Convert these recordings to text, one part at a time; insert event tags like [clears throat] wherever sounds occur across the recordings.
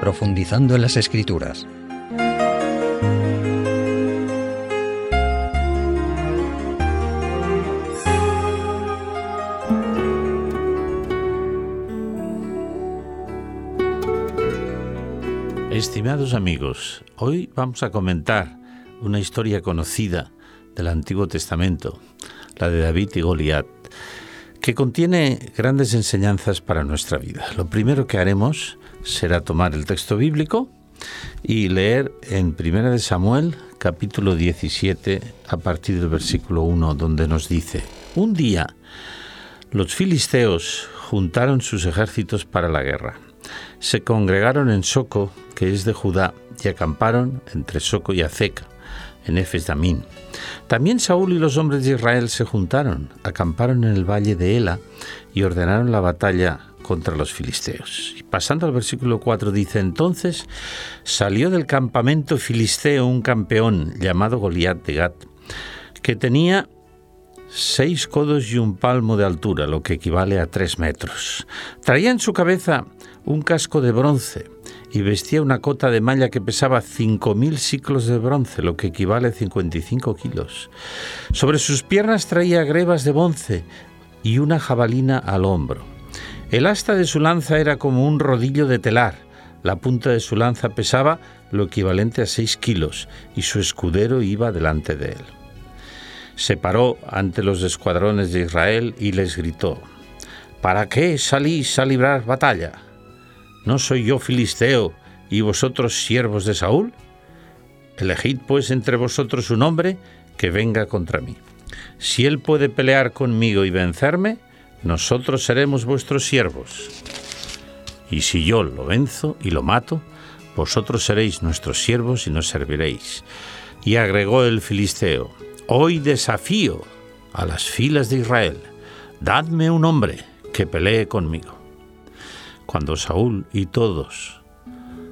profundizando en las escrituras. Estimados amigos, hoy vamos a comentar una historia conocida del Antiguo Testamento, la de David y Goliat, que contiene grandes enseñanzas para nuestra vida. Lo primero que haremos será tomar el texto bíblico y leer en 1 de Samuel capítulo 17 a partir del versículo 1 donde nos dice, un día los filisteos juntaron sus ejércitos para la guerra. Se congregaron en Soco, que es de Judá, y acamparon entre Soco y Azeca, en Efes Damín. También Saúl y los hombres de Israel se juntaron, acamparon en el valle de Ela y ordenaron la batalla contra los filisteos. Y pasando al versículo 4 dice, entonces salió del campamento filisteo un campeón llamado Goliat de Gat, que tenía seis codos y un palmo de altura, lo que equivale a tres metros. Traía en su cabeza un casco de bronce y vestía una cota de malla que pesaba cinco mil ciclos de bronce, lo que equivale a 55 kilos. Sobre sus piernas traía grebas de bronce y una jabalina al hombro. El asta de su lanza era como un rodillo de telar. La punta de su lanza pesaba lo equivalente a seis kilos y su escudero iba delante de él. Se paró ante los escuadrones de Israel y les gritó, ¿Para qué salís a librar batalla? ¿No soy yo filisteo y vosotros siervos de Saúl? Elegid pues entre vosotros un hombre que venga contra mí. Si él puede pelear conmigo y vencerme, nosotros seremos vuestros siervos. Y si yo lo venzo y lo mato, vosotros seréis nuestros siervos y nos serviréis. Y agregó el filisteo, hoy desafío a las filas de Israel, dadme un hombre que pelee conmigo. Cuando Saúl y todos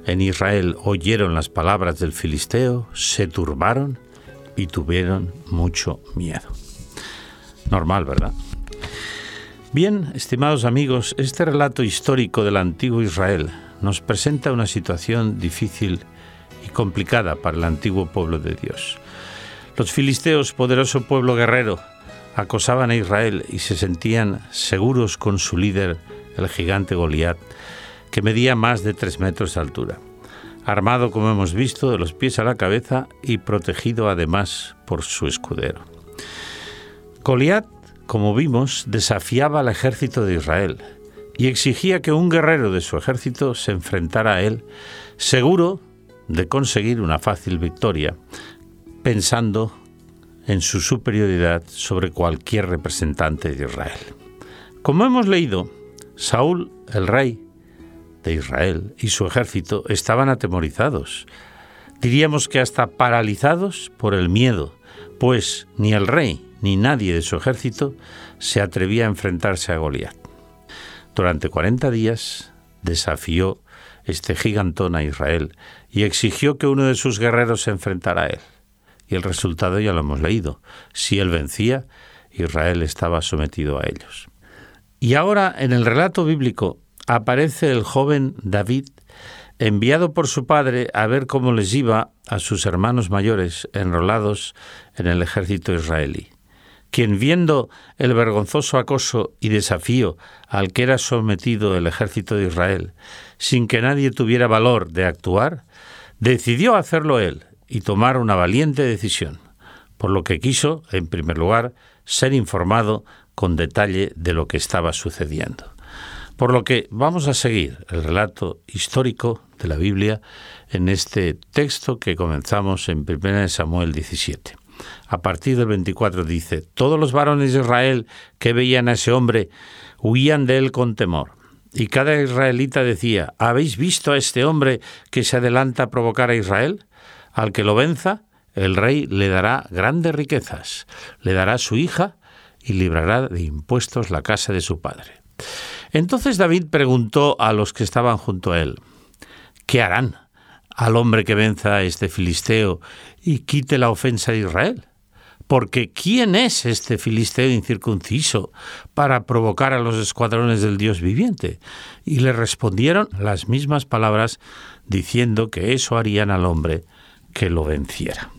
en Israel oyeron las palabras del filisteo, se turbaron y tuvieron mucho miedo. Normal, ¿verdad? Bien, estimados amigos, este relato histórico del antiguo Israel nos presenta una situación difícil y complicada para el antiguo pueblo de Dios. Los filisteos, poderoso pueblo guerrero, acosaban a Israel y se sentían seguros con su líder, el gigante Goliat, que medía más de tres metros de altura, armado, como hemos visto, de los pies a la cabeza y protegido además por su escudero. Goliat como vimos, desafiaba al ejército de Israel y exigía que un guerrero de su ejército se enfrentara a él, seguro de conseguir una fácil victoria, pensando en su superioridad sobre cualquier representante de Israel. Como hemos leído, Saúl, el rey de Israel, y su ejército estaban atemorizados, diríamos que hasta paralizados por el miedo, pues ni el rey ni nadie de su ejército se atrevía a enfrentarse a Goliat. Durante 40 días desafió este gigantón a Israel y exigió que uno de sus guerreros se enfrentara a él. Y el resultado ya lo hemos leído. Si él vencía, Israel estaba sometido a ellos. Y ahora en el relato bíblico aparece el joven David enviado por su padre a ver cómo les iba a sus hermanos mayores enrolados en el ejército israelí quien viendo el vergonzoso acoso y desafío al que era sometido el ejército de Israel, sin que nadie tuviera valor de actuar, decidió hacerlo él y tomar una valiente decisión, por lo que quiso, en primer lugar, ser informado con detalle de lo que estaba sucediendo. Por lo que vamos a seguir el relato histórico de la Biblia en este texto que comenzamos en 1 Samuel 17 a partir del 24 dice, todos los varones de Israel que veían a ese hombre huían de él con temor. Y cada israelita decía, ¿habéis visto a este hombre que se adelanta a provocar a Israel? Al que lo venza, el rey le dará grandes riquezas, le dará su hija y librará de impuestos la casa de su padre. Entonces David preguntó a los que estaban junto a él, ¿qué harán al hombre que venza a este filisteo y quite la ofensa de Israel? porque ¿quién es este filisteo incircunciso para provocar a los escuadrones del Dios viviente? Y le respondieron las mismas palabras diciendo que eso harían al hombre que lo venciera.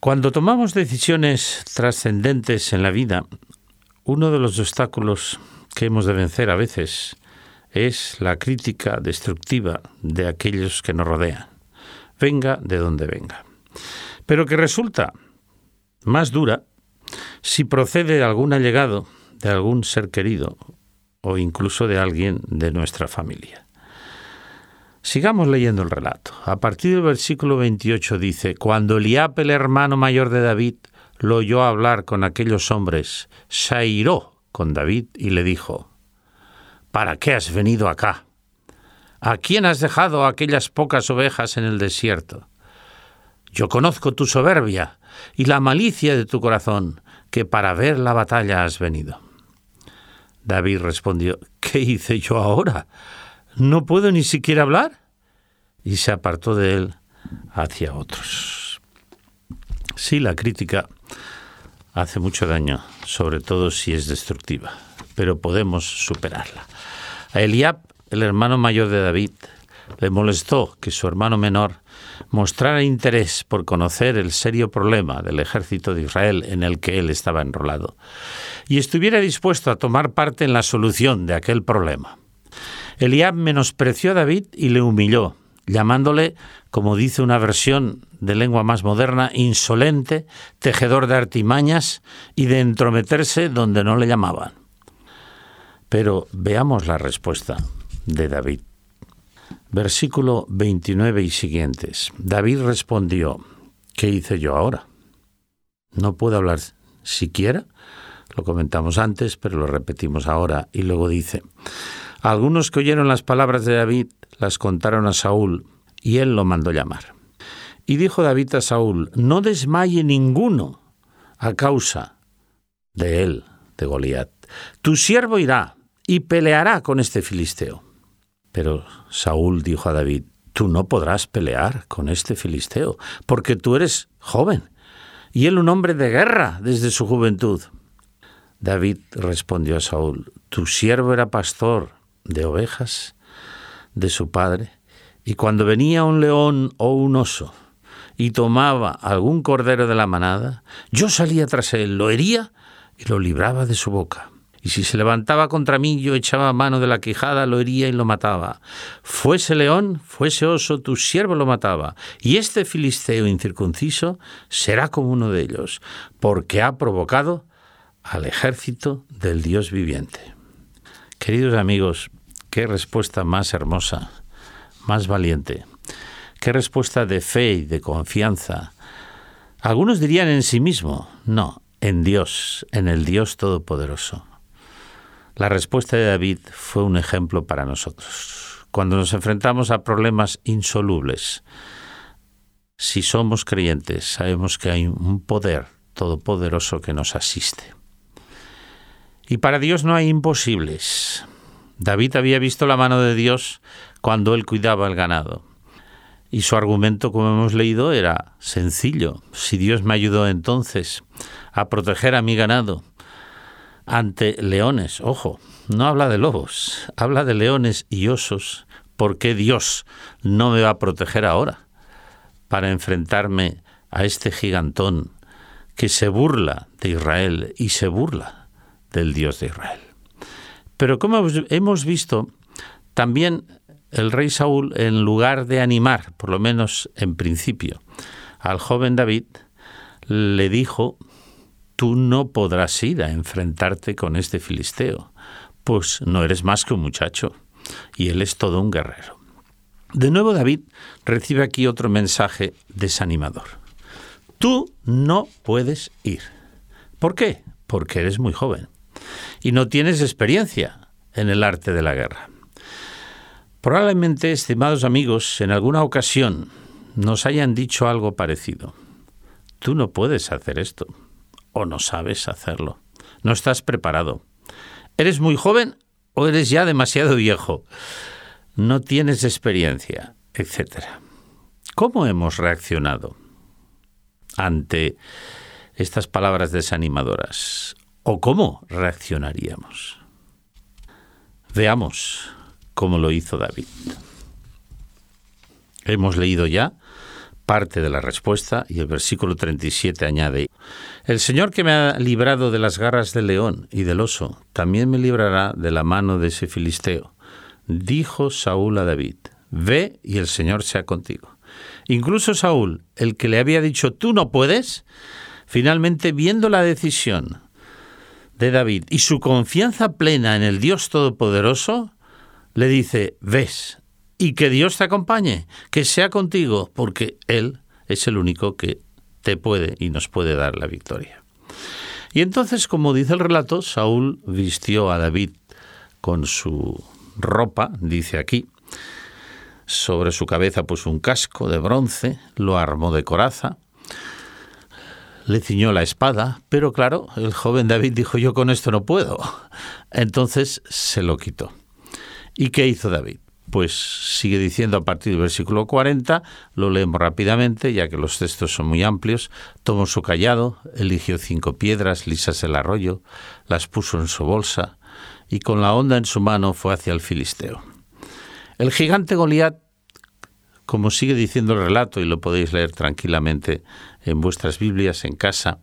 Cuando tomamos decisiones trascendentes en la vida, uno de los obstáculos que hemos de vencer a veces es la crítica destructiva de aquellos que nos rodean, venga de donde venga, pero que resulta más dura si procede de algún allegado, de algún ser querido o incluso de alguien de nuestra familia. Sigamos leyendo el relato. A partir del versículo 28 dice, Cuando Eliab, el hermano mayor de David, lo oyó hablar con aquellos hombres, se airó con David y le dijo, ¿Para qué has venido acá? ¿A quién has dejado aquellas pocas ovejas en el desierto? Yo conozco tu soberbia y la malicia de tu corazón, que para ver la batalla has venido. David respondió, ¿qué hice yo ahora? ¿No puedo ni siquiera hablar? Y se apartó de él hacia otros. Sí, la crítica hace mucho daño, sobre todo si es destructiva, pero podemos superarla. A Eliab, el hermano mayor de David, le molestó que su hermano menor mostrara interés por conocer el serio problema del ejército de Israel en el que él estaba enrolado y estuviera dispuesto a tomar parte en la solución de aquel problema. Eliab menospreció a David y le humilló, llamándole, como dice una versión de lengua más moderna, insolente, tejedor de artimañas y de entrometerse donde no le llamaban. Pero veamos la respuesta de David. Versículo 29 y siguientes. David respondió, ¿qué hice yo ahora? No puedo hablar siquiera. Lo comentamos antes, pero lo repetimos ahora. Y luego dice, algunos que oyeron las palabras de David las contaron a Saúl, y él lo mandó llamar. Y dijo David a Saúl, no desmaye ninguno a causa de él, de Goliat. Tu siervo irá y peleará con este filisteo. Pero Saúl dijo a David, tú no podrás pelear con este filisteo, porque tú eres joven, y él un hombre de guerra desde su juventud. David respondió a Saúl, tu siervo era pastor de ovejas de su padre, y cuando venía un león o un oso, y tomaba algún cordero de la manada, yo salía tras él, lo hería y lo libraba de su boca. Y si se levantaba contra mí, yo echaba mano de la quijada, lo hería y lo mataba. Fuese león, fuese oso, tu siervo lo mataba. Y este filisteo incircunciso será como uno de ellos, porque ha provocado al ejército del Dios viviente. Queridos amigos, qué respuesta más hermosa, más valiente. Qué respuesta de fe y de confianza. Algunos dirían en sí mismo, no, en Dios, en el Dios Todopoderoso. La respuesta de David fue un ejemplo para nosotros. Cuando nos enfrentamos a problemas insolubles, si somos creyentes, sabemos que hay un poder todopoderoso que nos asiste. Y para Dios no hay imposibles. David había visto la mano de Dios cuando él cuidaba el ganado. Y su argumento, como hemos leído, era sencillo. Si Dios me ayudó entonces a proteger a mi ganado ante leones, ojo, no habla de lobos, habla de leones y osos, ¿por qué Dios no me va a proteger ahora para enfrentarme a este gigantón que se burla de Israel y se burla del Dios de Israel? Pero como hemos visto, también el rey Saúl, en lugar de animar, por lo menos en principio, al joven David, le dijo, tú no podrás ir a enfrentarte con este filisteo, pues no eres más que un muchacho, y él es todo un guerrero. De nuevo David recibe aquí otro mensaje desanimador. Tú no puedes ir. ¿Por qué? Porque eres muy joven y no tienes experiencia en el arte de la guerra. Probablemente, estimados amigos, en alguna ocasión nos hayan dicho algo parecido. Tú no puedes hacer esto, o no sabes hacerlo. No estás preparado. ¿Eres muy joven o eres ya demasiado viejo? No tienes experiencia, etc. ¿Cómo hemos reaccionado ante estas palabras desanimadoras? ¿O cómo reaccionaríamos? Veamos cómo lo hizo David. Hemos leído ya parte de la respuesta y el versículo 37 añade, El Señor que me ha librado de las garras del león y del oso, también me librará de la mano de ese filisteo. Dijo Saúl a David, Ve y el Señor sea contigo. Incluso Saúl, el que le había dicho, Tú no puedes, finalmente viendo la decisión de David y su confianza plena en el Dios Todopoderoso, le dice, ves, y que Dios te acompañe, que sea contigo, porque Él es el único que te puede y nos puede dar la victoria. Y entonces, como dice el relato, Saúl vistió a David con su ropa, dice aquí, sobre su cabeza puso un casco de bronce, lo armó de coraza, le ciñó la espada, pero claro, el joven David dijo yo con esto no puedo. Entonces se lo quitó. ¿Y qué hizo David? Pues sigue diciendo a partir del versículo 40, lo leemos rápidamente, ya que los textos son muy amplios, tomó su callado, eligió cinco piedras lisas del arroyo, las puso en su bolsa, y con la onda en su mano fue hacia el filisteo. El gigante Goliat, como sigue diciendo el relato, y lo podéis leer tranquilamente en vuestras Biblias en casa,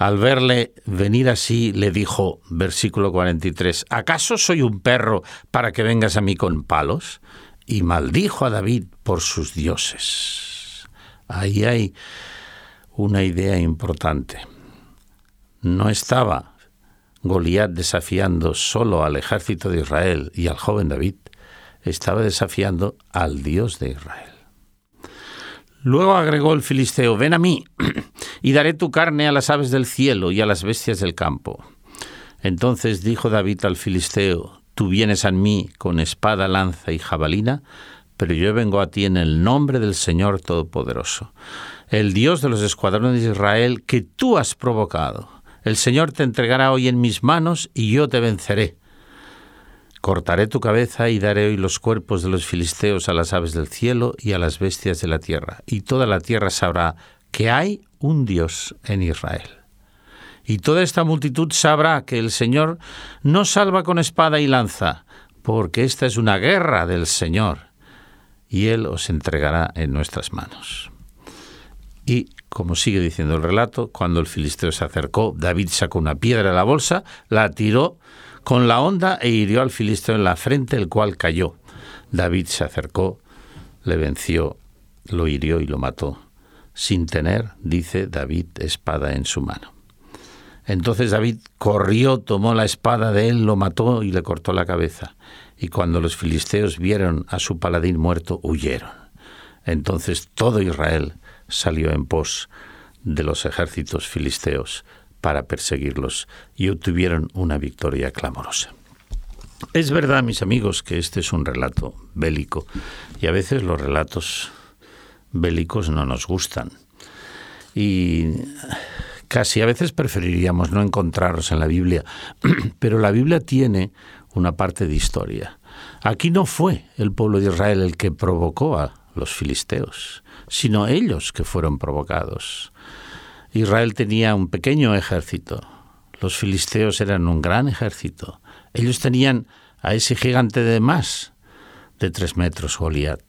al verle venir así, le dijo, versículo 43, ¿acaso soy un perro para que vengas a mí con palos? Y maldijo a David por sus dioses. Ahí hay una idea importante. No estaba Goliat desafiando solo al ejército de Israel y al joven David, estaba desafiando al Dios de Israel. Luego agregó el filisteo, ven a mí, [clears throat] y daré tu carne a las aves del cielo y a las bestias del campo. Entonces dijo David al filisteo, tú vienes a mí con espada, lanza y jabalina, pero yo vengo a ti en el nombre del Señor Todopoderoso, el Dios de los escuadrones de Israel que tú has provocado. El Señor te entregará hoy en mis manos y yo te venceré. Cortaré tu cabeza y daré hoy los cuerpos de los filisteos a las aves del cielo y a las bestias de la tierra, y toda la tierra sabrá que hay un Dios en Israel. Y toda esta multitud sabrá que el Señor no salva con espada y lanza, porque esta es una guerra del Señor, y Él os entregará en nuestras manos. Y, como sigue diciendo el relato, cuando el filisteo se acercó, David sacó una piedra de la bolsa, la tiró con la honda e hirió al filisteo en la frente, el cual cayó. David se acercó, le venció, lo hirió y lo mató, sin tener, dice David, espada en su mano. Entonces David corrió, tomó la espada de él, lo mató y le cortó la cabeza. Y cuando los filisteos vieron a su paladín muerto, huyeron. Entonces todo Israel salió en pos de los ejércitos filisteos para perseguirlos y obtuvieron una victoria clamorosa. Es verdad, mis amigos, que este es un relato bélico y a veces los relatos bélicos no nos gustan. Y casi a veces preferiríamos no encontrarlos en la Biblia, [clears throat] pero la Biblia tiene una parte de historia. Aquí no fue el pueblo de Israel el que provocó a los filisteos, sino ellos que fueron provocados. Israel tenía un pequeño ejército, los filisteos eran un gran ejército. Ellos tenían a ese gigante de más de tres metros, Goliat.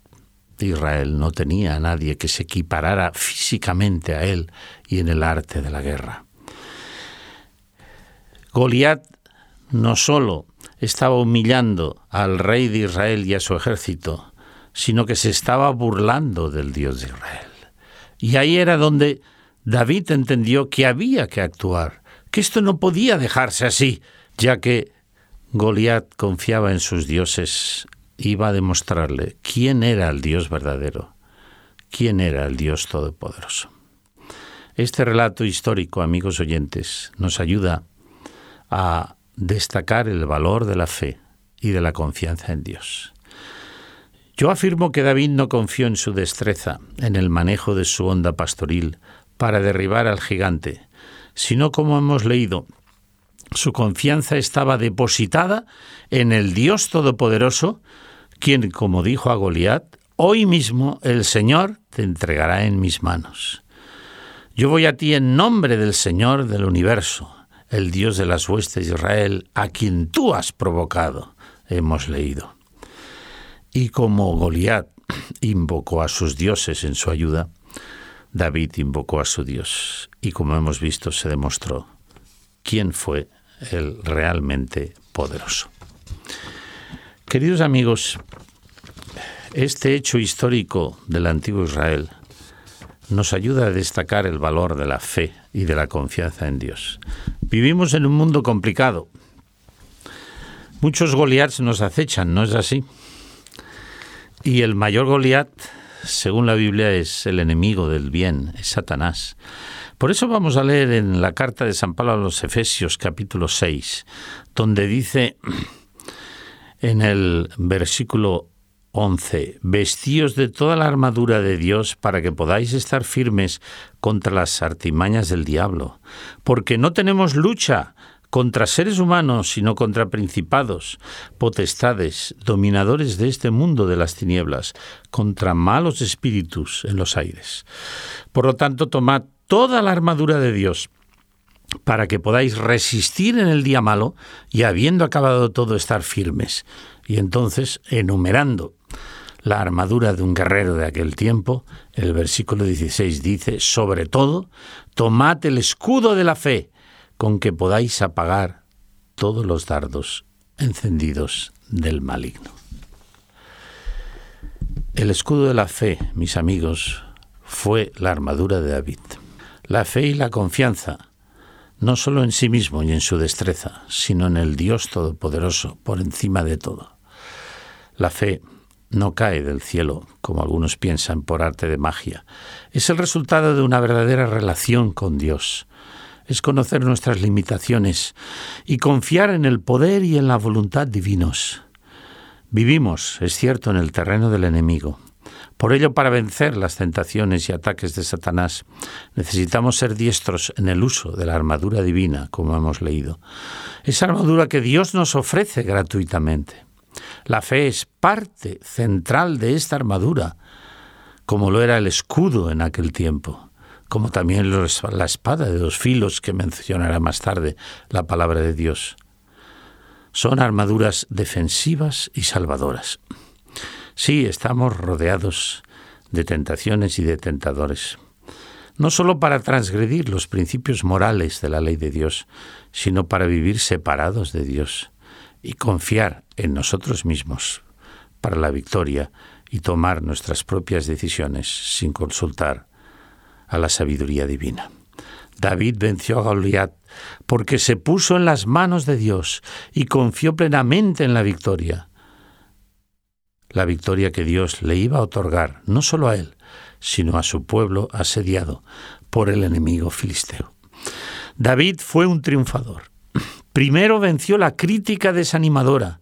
Israel no tenía a nadie que se equiparara físicamente a él y en el arte de la guerra. Goliat no solo estaba humillando al rey de Israel y a su ejército, sino que se estaba burlando del Dios de Israel. Y ahí era donde David entendió que había que actuar, que esto no podía dejarse así, ya que Goliat confiaba en sus dioses, iba a demostrarle quién era el Dios verdadero, quién era el Dios todopoderoso. Este relato histórico, amigos oyentes, nos ayuda a destacar el valor de la fe y de la confianza en Dios. Yo afirmo que David no confió en su destreza, en el manejo de su onda pastoril, para derribar al gigante, sino como hemos leído, su confianza estaba depositada en el Dios Todopoderoso, quien, como dijo a Goliat, hoy mismo el Señor te entregará en mis manos. Yo voy a ti en nombre del Señor del universo, el Dios de las huestes de Israel, a quien tú has provocado, hemos leído. Y como Goliat invocó a sus dioses en su ayuda, David invocó a su Dios y como hemos visto se demostró quién fue el realmente poderoso. Queridos amigos, este hecho histórico del antiguo Israel nos ayuda a destacar el valor de la fe y de la confianza en Dios. Vivimos en un mundo complicado. Muchos Goliaths nos acechan, ¿no es así? Y el mayor Goliat, según la Biblia, es el enemigo del bien, es Satanás. Por eso vamos a leer en la carta de San Pablo a los Efesios capítulo 6, donde dice [clears throat] en el versículo 11. Vestíos de toda la armadura de Dios para que podáis estar firmes contra las artimañas del diablo, porque no tenemos lucha contra seres humanos, sino contra principados, potestades, dominadores de este mundo de las tinieblas, contra malos espíritus en los aires. Por lo tanto, tomad toda la armadura de Dios para que podáis resistir en el día malo y habiendo acabado todo estar firmes. Y entonces, enumerando la armadura de un guerrero de aquel tiempo, el versículo 16 dice, sobre todo, tomad el escudo de la fe, con que podáis apagar todos los dardos encendidos del maligno. El escudo de la fe, mis amigos, fue la armadura de David. La fe y la confianza, no solo en sí mismo y en su destreza, sino en el Dios Todopoderoso, por encima de todo. La fe no cae del cielo, como algunos piensan, por arte de magia. Es el resultado de una verdadera relación con Dios, es conocer nuestras limitaciones y confiar en el poder y en la voluntad divinos. Vivimos, es cierto, en el terreno del enemigo. Por ello, para vencer las tentaciones y ataques de Satanás, necesitamos ser diestros en el uso de la armadura divina, como hemos leído. Esa armadura que Dios nos ofrece gratuitamente. La fe es parte central de esta armadura, como lo era el escudo en aquel tiempo como también la espada de dos filos que mencionará más tarde la palabra de Dios. Son armaduras defensivas y salvadoras. Sí, estamos rodeados de tentaciones y de tentadores, no solo para transgredir los principios morales de la ley de Dios, sino para vivir separados de Dios y confiar en nosotros mismos para la victoria y tomar nuestras propias decisiones sin consultar a la sabiduría divina. David venció a Goliat porque se puso en las manos de Dios y confió plenamente en la victoria. La victoria que Dios le iba a otorgar no solo a él, sino a su pueblo asediado por el enemigo filisteo. David fue un triunfador. Primero venció la crítica desanimadora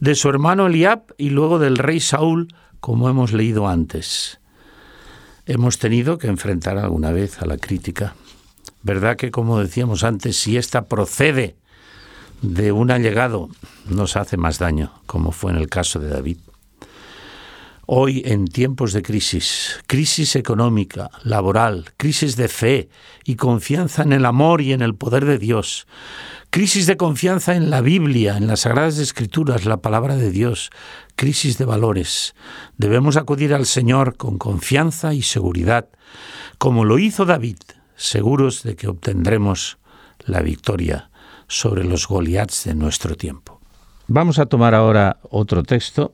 de su hermano Eliab y luego del rey Saúl, como hemos leído antes. Hemos tenido que enfrentar alguna vez a la crítica. ¿Verdad que, como decíamos antes, si ésta procede de un allegado, nos hace más daño, como fue en el caso de David? Hoy, en tiempos de crisis, crisis económica, laboral, crisis de fe y confianza en el amor y en el poder de Dios, crisis de confianza en la Biblia, en las Sagradas Escrituras, la palabra de Dios, crisis de valores, debemos acudir al Señor con confianza y seguridad, como lo hizo David, seguros de que obtendremos la victoria sobre los Goliaths de nuestro tiempo. Vamos a tomar ahora otro texto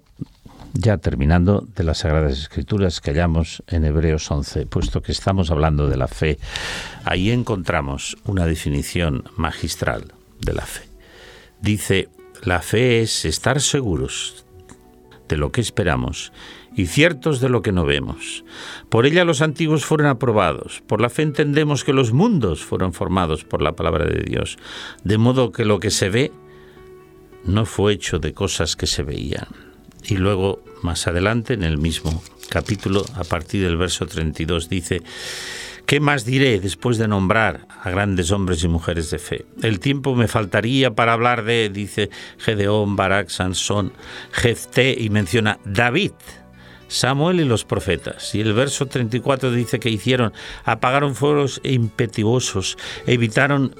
ya terminando, de las Sagradas Escrituras que hallamos en Hebreos 11, puesto que estamos hablando de la fe. Ahí encontramos una definición magistral de la fe. Dice, la fe es estar seguros de lo que esperamos y ciertos de lo que no vemos. Por ella los antiguos fueron aprobados. Por la fe entendemos que los mundos fueron formados por la palabra de Dios, de modo que lo que se ve no fue hecho de cosas que se veían. Y luego, más adelante, en el mismo capítulo, a partir del verso 32, dice, ¿Qué más diré después de nombrar a grandes hombres y mujeres de fe? El tiempo me faltaría para hablar de, dice Gedeón, Barak, Sansón, Jefté y menciona David, Samuel y los profetas. Y el verso 34 dice que hicieron, apagaron fuegos impetuosos, evitaron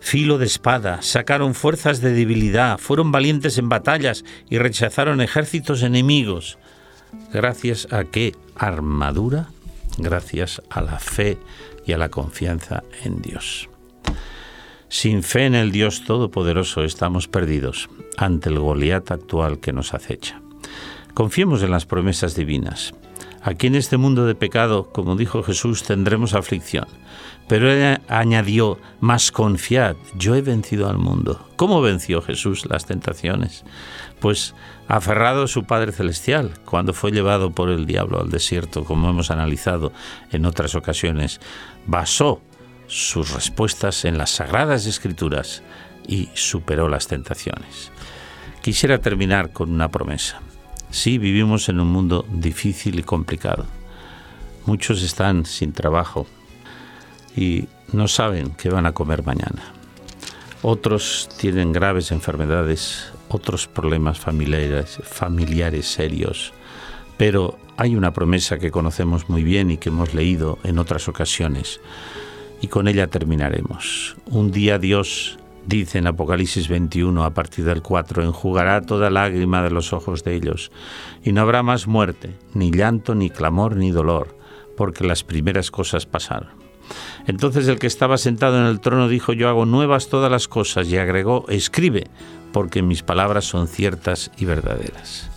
filo de espada, sacaron fuerzas de debilidad, fueron valientes en batallas y rechazaron ejércitos enemigos. Gracias a qué armadura? Gracias a la fe y a la confianza en Dios. Sin fe en el Dios Todopoderoso estamos perdidos ante el Goliat actual que nos acecha. Confiemos en las promesas divinas. Aquí en este mundo de pecado, como dijo Jesús, tendremos aflicción. Pero él añadió, más confiad, yo he vencido al mundo. ¿Cómo venció Jesús las tentaciones? Pues aferrado a su Padre Celestial, cuando fue llevado por el diablo al desierto, como hemos analizado en otras ocasiones, basó sus respuestas en las sagradas escrituras y superó las tentaciones. Quisiera terminar con una promesa. Sí, vivimos en un mundo difícil y complicado. Muchos están sin trabajo y no saben qué van a comer mañana. Otros tienen graves enfermedades, otros problemas familiares, familiares serios. Pero hay una promesa que conocemos muy bien y que hemos leído en otras ocasiones. Y con ella terminaremos. Un día Dios Dice en Apocalipsis 21 a partir del 4, enjugará toda lágrima de los ojos de ellos, y no habrá más muerte, ni llanto, ni clamor, ni dolor, porque las primeras cosas pasaron. Entonces el que estaba sentado en el trono dijo, yo hago nuevas todas las cosas, y agregó, escribe, porque mis palabras son ciertas y verdaderas.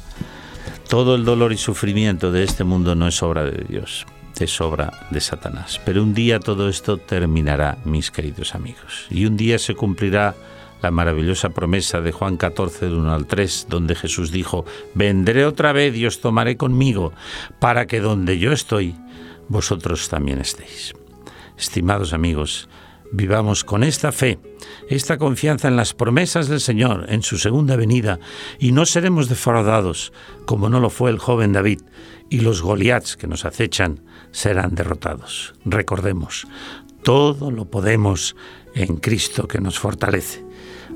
Todo el dolor y sufrimiento de este mundo no es obra de Dios es obra de Satanás. Pero un día todo esto terminará, mis queridos amigos. Y un día se cumplirá la maravillosa promesa de Juan 14, 1 al 3, donde Jesús dijo, vendré otra vez y os tomaré conmigo, para que donde yo estoy, vosotros también estéis. Estimados amigos, vivamos con esta fe, esta confianza en las promesas del Señor, en su segunda venida, y no seremos defraudados, como no lo fue el joven David, y los Goliaths que nos acechan serán derrotados. Recordemos, todo lo podemos en Cristo que nos fortalece.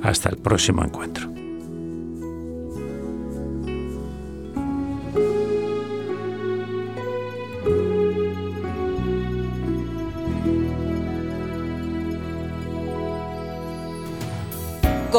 Hasta el próximo encuentro.